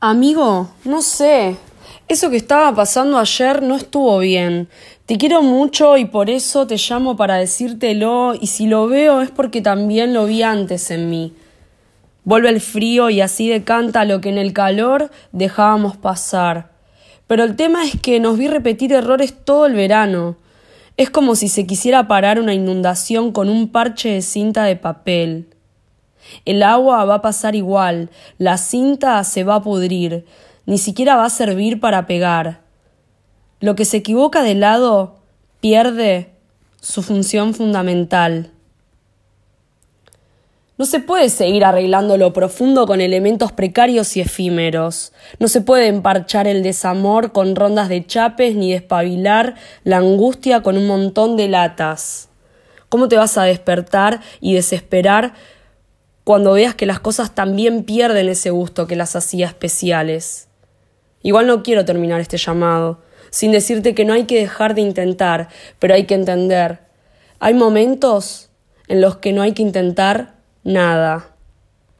Amigo, no sé. Eso que estaba pasando ayer no estuvo bien. Te quiero mucho y por eso te llamo para decírtelo y si lo veo es porque también lo vi antes en mí. Vuelve el frío y así decanta lo que en el calor dejábamos pasar. Pero el tema es que nos vi repetir errores todo el verano. Es como si se quisiera parar una inundación con un parche de cinta de papel. El agua va a pasar igual, la cinta se va a pudrir, ni siquiera va a servir para pegar. Lo que se equivoca de lado pierde su función fundamental. No se puede seguir arreglando lo profundo con elementos precarios y efímeros. No se puede emparchar el desamor con rondas de chapes ni despabilar la angustia con un montón de latas. ¿Cómo te vas a despertar y desesperar cuando veas que las cosas también pierden ese gusto que las hacía especiales. Igual no quiero terminar este llamado, sin decirte que no hay que dejar de intentar, pero hay que entender. Hay momentos en los que no hay que intentar nada.